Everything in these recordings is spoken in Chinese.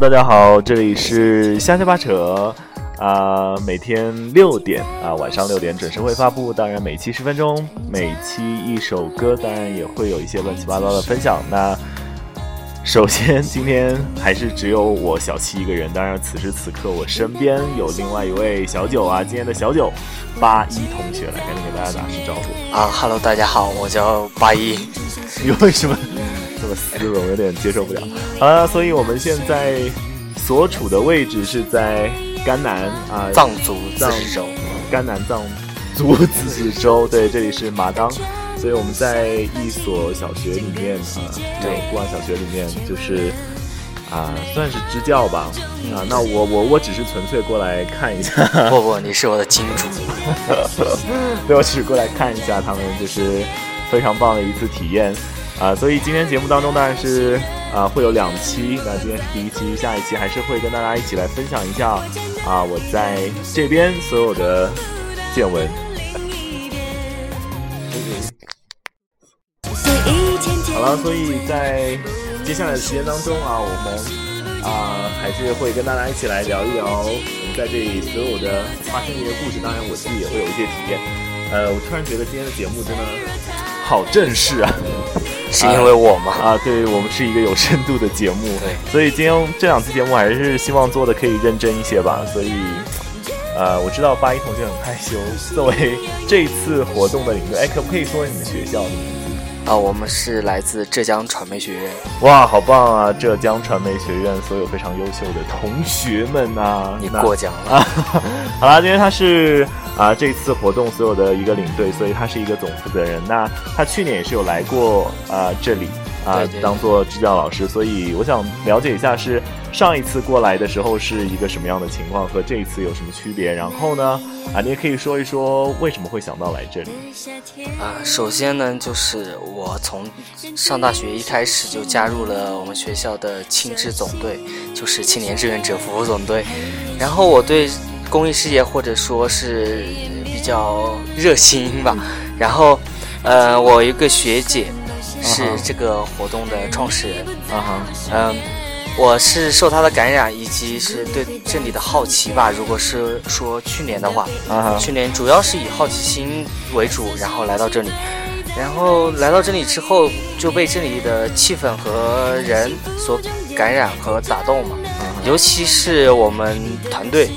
大家好，这里是瞎瞎八扯，啊、每天六点啊、晚上六点准时会发布。当然，每期十分钟，每期一首歌，当然也会有一些乱七八糟的分享。那首先，今天还是只有我小七一个人。当然，此时此刻我身边有另外一位小九啊，今天的小九八一同学来赶紧给大家打声招呼。啊哈喽，大家好，我叫八一。你为什么这么丝绒，有点接受不了？好了，所以我们现在所处的位置是在甘南啊，藏族自藏治州，甘南藏族自治州，对，这里是马当，所以我们在一所小学里面啊，对古往小学里面就是。啊，算是支教吧。啊，那我我我只是纯粹过来看一下，不不，你是我的金主。对，我只是过来看一下他们，就是非常棒的一次体验啊。所以今天节目当中当然是啊会有两期，那今天是第一期，下一期还是会跟大家一起来分享一下啊我在这边所有的见闻。好了，所以在接下来的时间当中啊，我们啊还是会跟大家一起来聊一聊我们在这里所有的发生的一些故事。当然，我自己也会有一些体验。呃，我突然觉得今天的节目真的好正式啊！是因为我吗？啊，对我们是一个有深度的节目，对，所以今天这两期节目还是希望做的可以认真一些吧。所以，呃，我知道八一同学很害羞，作为这次活动的领队，哎，可不可以说你们学校啊，我们是来自浙江传媒学院。哇，好棒啊！浙江传媒学院所有非常优秀的同学们啊，你那过奖了。啊，好啦，今天他是啊这次活动所有的一个领队，所以他是一个总负责人。那他去年也是有来过啊这里啊当做支教老师，所以我想了解一下是上一次过来的时候是一个什么样的情况，和这一次有什么区别？然后呢啊你也可以说一说为什么会想到来这里。啊，首先呢，就是我从上大学一开始就加入了我们学校的青志总队，就是青年志愿者服务总队。然后我对公益事业或者说是比较热心吧。然后，呃，我一个学姐是这个活动的创始人。嗯哼，嗯，我是受他的感染，以及是对这里的好奇吧。如果是说去年的话，啊哈，去年主要是以好奇心为主，然后来到这里，然后来到这里之后就被这里的气氛和人所感染和打动嘛。尤其是我们团队，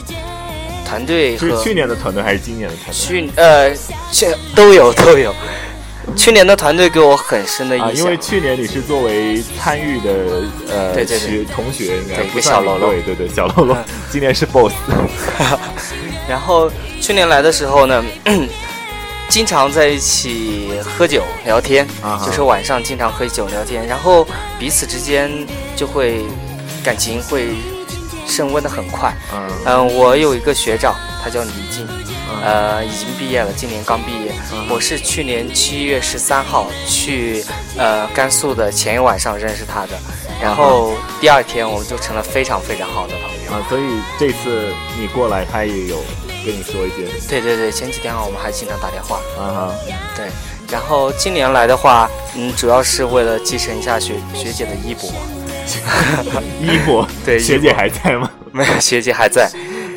团队和是去年的团队还是今年的团队？去呃去都有都有。去年的团队给我很深的印啊，象，因为去年你是作为参与的呃对对对。学同学，应该算小喽啰。对对对小喽啰。嗯，今年是 boss。然后去年来的时候呢，经常在一起喝酒聊天，啊就是晚上经常喝酒聊天，然后彼此之间就会感情会升温的很快。嗯。嗯、我有一个学长，他叫李静，嗯呃，已经毕业了，今年刚毕业。嗯我是去年七月十三号去呃甘肃的前一晚上认识他的，然后第二天我们就成了非常非常好的朋友。啊，所以这次你过来，他也有跟你说一些对对对，前几天我们还经常打电话。啊哈对，然后今年来的话，嗯，主要是为了继承一下学学姐的衣钵。衣钵，对学姐还在吗？没有，学姐还在。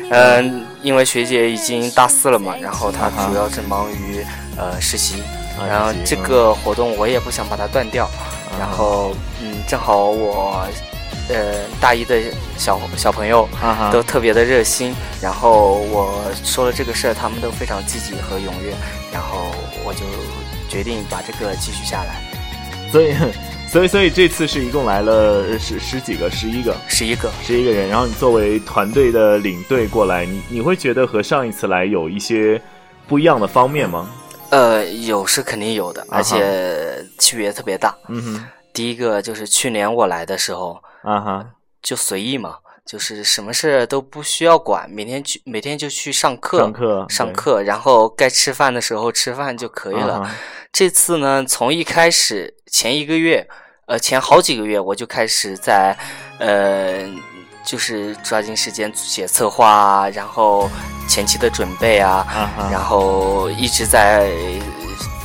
嗯，因为学姐已经大四了嘛，然后她主要是忙于呃实习，啊然后这个活动我也不想把它断掉。然后嗯，正好我呃大一的小小朋友都特别的热心，然后我说了这个事儿，他们都非常积极和踊跃，然后我就决定把这个继续下来。所以所以所以这次是一共来了十十几个，十一个。十一个，十一个人，然后你作为团队的领队过来，你你会觉得和上一次来有一些不一样的方面吗？呃，有是肯定有的，而且区别特别大。嗯哼，第一个就是去年我来的时候啊哈，就随意嘛，就是什么事都不需要管，每天去每天就去上课，上课上课，然后该吃饭的时候吃饭就可以了。这次呢，从一开始前一个月，呃，前好几个月我就开始在，呃，就是抓紧时间写策划啊，然后前期的准备啊，然后一直在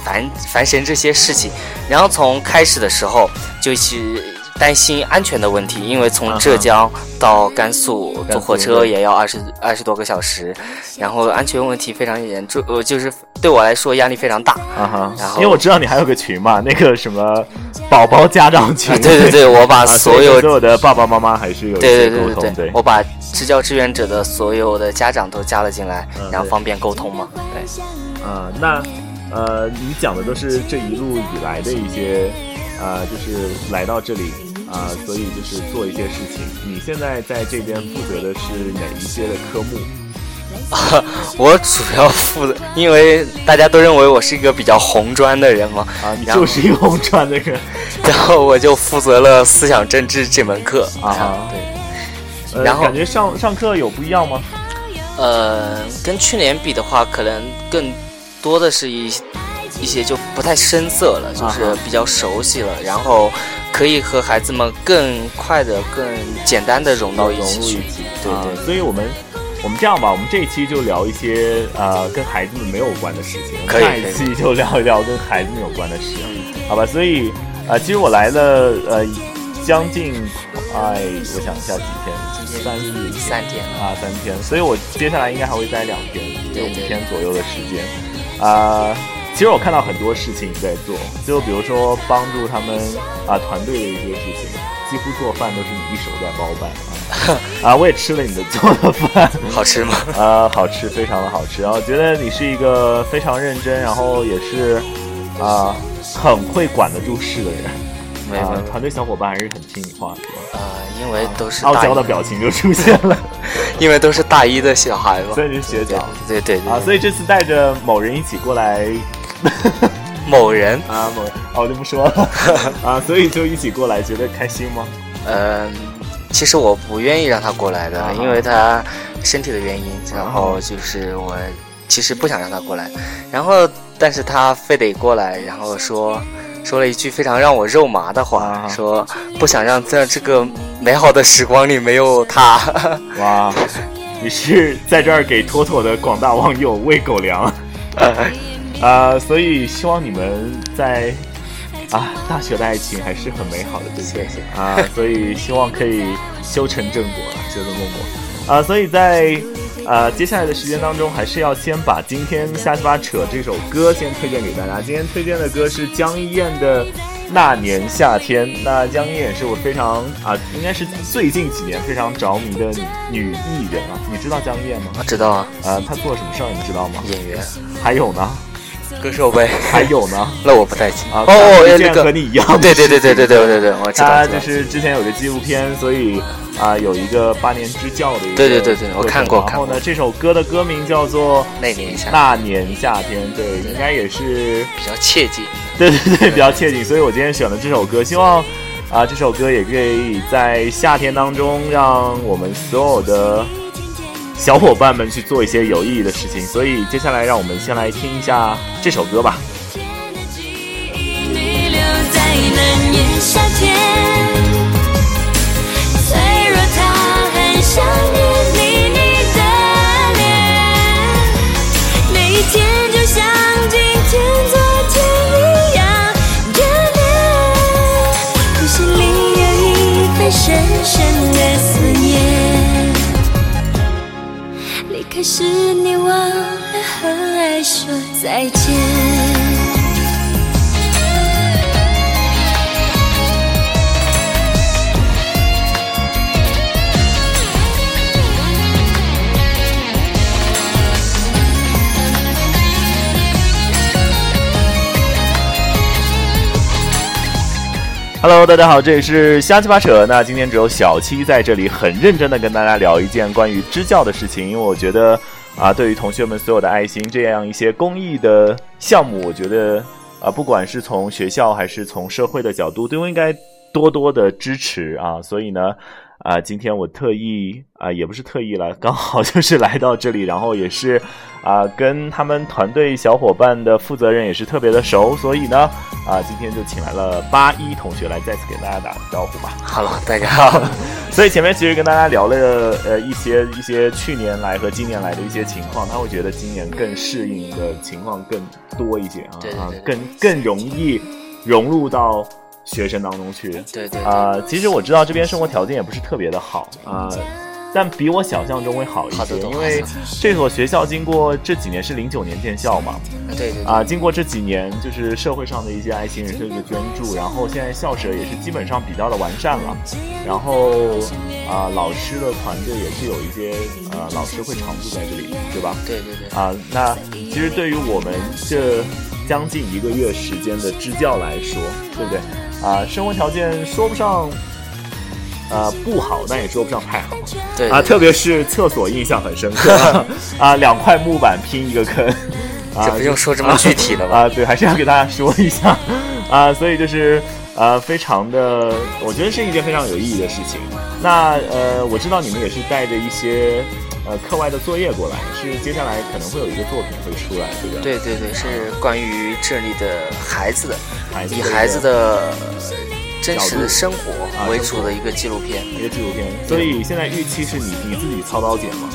烦烦神这些事情。然后从开始的时候就一直担心安全的问题，因为从浙江到甘肃坐火车也要二十二十多个小时，然后安全问题非常严重，呃，就是对我来说压力非常大。啊哈，然后因为我知道你还有个群嘛，那个什么宝宝家长群。啊 对对对，我把 啊所有所有的爸爸妈妈还是有一对些沟通，对对对对，我把支教志愿者的所有的家长都加了进来，嗯然后方便沟通嘛。对，啊、那呃，你讲的都是这一路以来的一些啊、就是来到这里啊、所以就是做一些事情。你现在在这边负责的是哪一些的科目？啊 我主要负责，因为大家都认为我是一个比较红专的人嘛，啊，你就是一个红专的人然后我就负责了思想政治这门课啊对，呃然后感觉上上课有不一样吗？呃，跟去年比的话，可能更多的是一一些就不太生涩了，就是比较熟悉了，然后可以和孩子们更快的、更简单的融到一融起去。入一起，对啊对。所以我们我们这样吧，我们这一期就聊一些呃跟孩子们没有关的事情，下一期就聊一聊跟孩子们有关的事，好吧？所以呃，其实我来了呃将近哎，我想一下几天，三四三天了，啊三天，所以我接下来应该还会待两天，就五天左右的时间。啊。其实我看到很多事情你在做，就比如说帮助他们啊团队的一些事情，几乎做饭都是你一手在包办啊 啊！我也吃了你的做的饭，好吃吗？啊，好吃，非常的好吃。然后觉得你是一个非常认真，然后也是啊很会管得住事的人啊。团队小伙伴还是很听你话，的。啊？呃，因为都是傲娇的表情就出现了，因为都是大一的小孩嘛。所以是学长对对对啊，所以这次带着某人一起过来 某人，啊，某人。啊，我就不说了。啊，所以就一起过来，觉得开心吗？嗯、其实我不愿意让他过来的，啊。因为他身体的原因，然后就是我其实不想让他过来，然后但是他非得过来，然后说说了一句非常让我肉麻的话，啊。说不想让在这个美好的时光里没有他。哇，你是在这儿给妥妥的广大网友喂狗粮啊，所以希望你们在啊大学的爱情还是很美好的，对不对？啊，所以希望可以修成正果了，修成正果啊，所以在。呃，接下来的时间当中，还是要先把今天瞎鸡巴扯这首歌先推荐给大家。今天推荐的歌是江一燕的《那年夏天》。那江一燕也是我非常啊，应该是最近几年非常着迷的女女艺人啊。你知道江一燕吗？我知道啊，呃，她做了什么事儿，你知道吗？演员、还有呢？歌手呗。还有呢？那我不太清。啊，哦，哦和你一样对对对对对对对对，我知道。他就是之前有个纪录片，所以啊、有一个八年之教的一个对对对对我看过然后呢，这首歌的歌名叫做《那年夏那年夏天》，对，应该也是比较切近。对对对比较切近，所以我今天选了这首歌，希望啊、这首歌也可以在夏天当中让我们所有的小伙伴们去做一些有意义的事情。所以接下来让我们先来听一下这首歌吧。说再见。Hello，大家好，这里是瞎七八扯。那今天只有小七在这里，很认真的跟大家聊一件关于支教的事情，因为我觉得啊，对于同学们所有的爱心，这样一些公益的项目，我觉得啊，不管是从学校还是从社会的角度，都应该多多的支持啊。所以呢，啊，今天我特意啊，也不是特意了，刚好就是 来到这里，然后也是啊，跟他们团队小伙伴的负责人也是特别的熟，所以呢，啊，今天就请来了八一同学来再次给大家打个招呼吧。Hello，大家好。所以前面其实跟大家聊了呃一些一些去年来和今年来的一些情况，他会觉得今年更适应的情况更多一些啊，对对对啊更更容易融入到学生当中去。对对对，啊、其实我知道这边生活条件也不是特别的好啊、但比我想象中会好一些，因为这所学校经过这几年是零九年建校嘛，对对对，啊，经过这几年就是社会上的一些爱心人士的捐助，然后现在校舍也是基本上比较的完善了，然后啊，老师的团队也是有一些呃老师会常驻在这里，对吧？对对对，啊，那其实对于我们这将近一个月时间的支教来说，对不对？啊，生活条件说不上。呃，不好，但也说不上太好啊，对啊特别是厕所印象很深刻 啊，两块木板拼一个坑，啊，这不用说这么具体的吧？啊，对，还是要给大家说一下啊，所以就是呃，非常的，我觉得是一件非常有意义的事情。那呃，我知道你们也是带着一些呃课外的作业过来，是接下来可能会有一个作品会出来，对不对？对对对，是关于这里的孩子的，孩子以孩子的真实的生活啊为主的一个纪录片。一个纪录片，所以现在预期是你你自己操刀剪吗？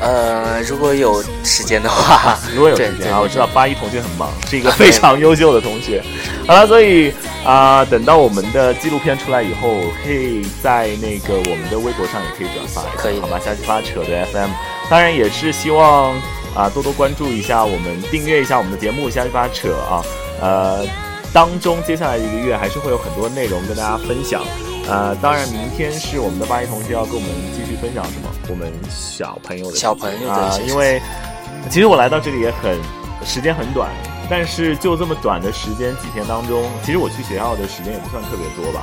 呃，如果有时间的话，如果有时间啊，我知道八一同学很忙，是一个非常优秀的同学。好了，所以啊、等到我们的纪录片出来以后，可以在那个我们的微博上也可以转发一下，可以好吧？瞎七八扯的 FM，当然也是希望啊、多多关注一下我们，订阅一下我们的节目瞎七八扯啊，呃。当中接下来一个月还是会有很多内容跟大家分享，呃，当然明天是我们的八一同学要跟我们继续分享什么？我们小朋友的小朋友的因为其实我来到这里也很时间很短，但是就这么短的时间几天当中，其实我去学校的时间也不算特别多吧，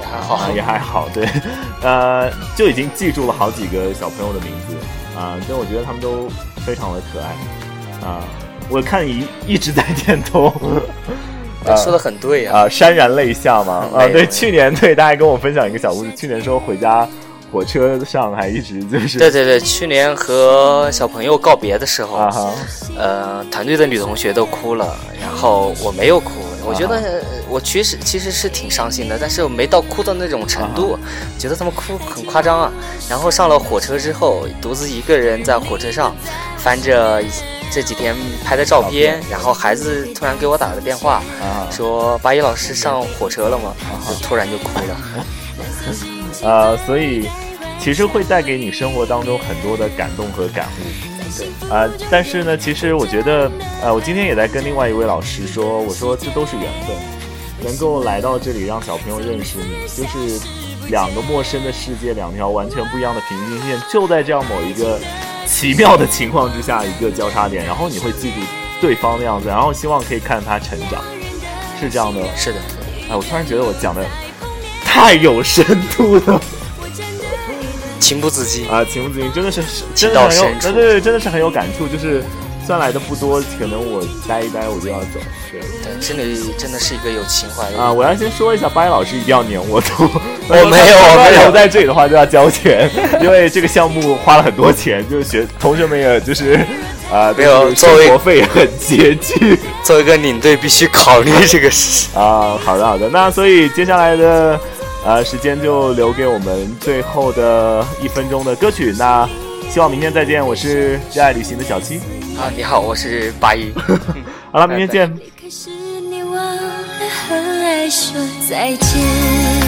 也还好。啊，也还好，对，呃，就已经记住了好几个小朋友的名字。啊，但我觉得他们都非常的可爱。啊，我看一一直在点头。对 说的很对啊。啊，潸然泪下嘛？啊，对，去年对大家跟我分享一个小故事，去年说回家火车上还一直就是对对对，去年和小朋友告别的时候，啊哈呃，团队的女同学都哭了，然后我没有哭。我觉得我其实其实是挺伤心的，但是我没到哭的那种程度，觉得他们哭很夸张啊。然后上了火车之后，独自一个人在火车上翻着这几天拍的照照片片，然后孩子突然给我打了个电话，啊说八一老师上火车了吗？就突然就哭了。呃，所以其实会带给你生活当中很多的感动和感悟。对，啊、但是呢，其实我觉得，呃，我今天也在跟另外一位老师说，我说这都是缘分，能够来到这里让小朋友认识你，就是两个陌生的世界，两条完全不一样的平行线，就在这样某一个奇妙的情况之下，一个交叉点，然后你会记住对方的样子，然后希望可以看他成长，是这样的。是的，哎，我突然觉得我讲的太有深度了。情不自禁。啊，情不自禁，真的是真的很有，对对对，真的是很有感触。就是虽然来的不多，可能我待一待我就要走。对对，这里真的是一个有情怀的啊，我要先说一下，八一老师一定要撵我走。我没有我没有在这里的话就要交钱，因为这个项目花了很多钱，就是学同学们也就是啊，没有作为生活费也很拮据。作为一个领队，必须考虑这个事。啊，好的好的，那所以接下来的呃时间就留给我们最后的一分钟的歌曲。那希望明天再见，我是热爱旅行的小七。啊，你好，我是八一。好了，明天见。可是你忘了和爱说再见。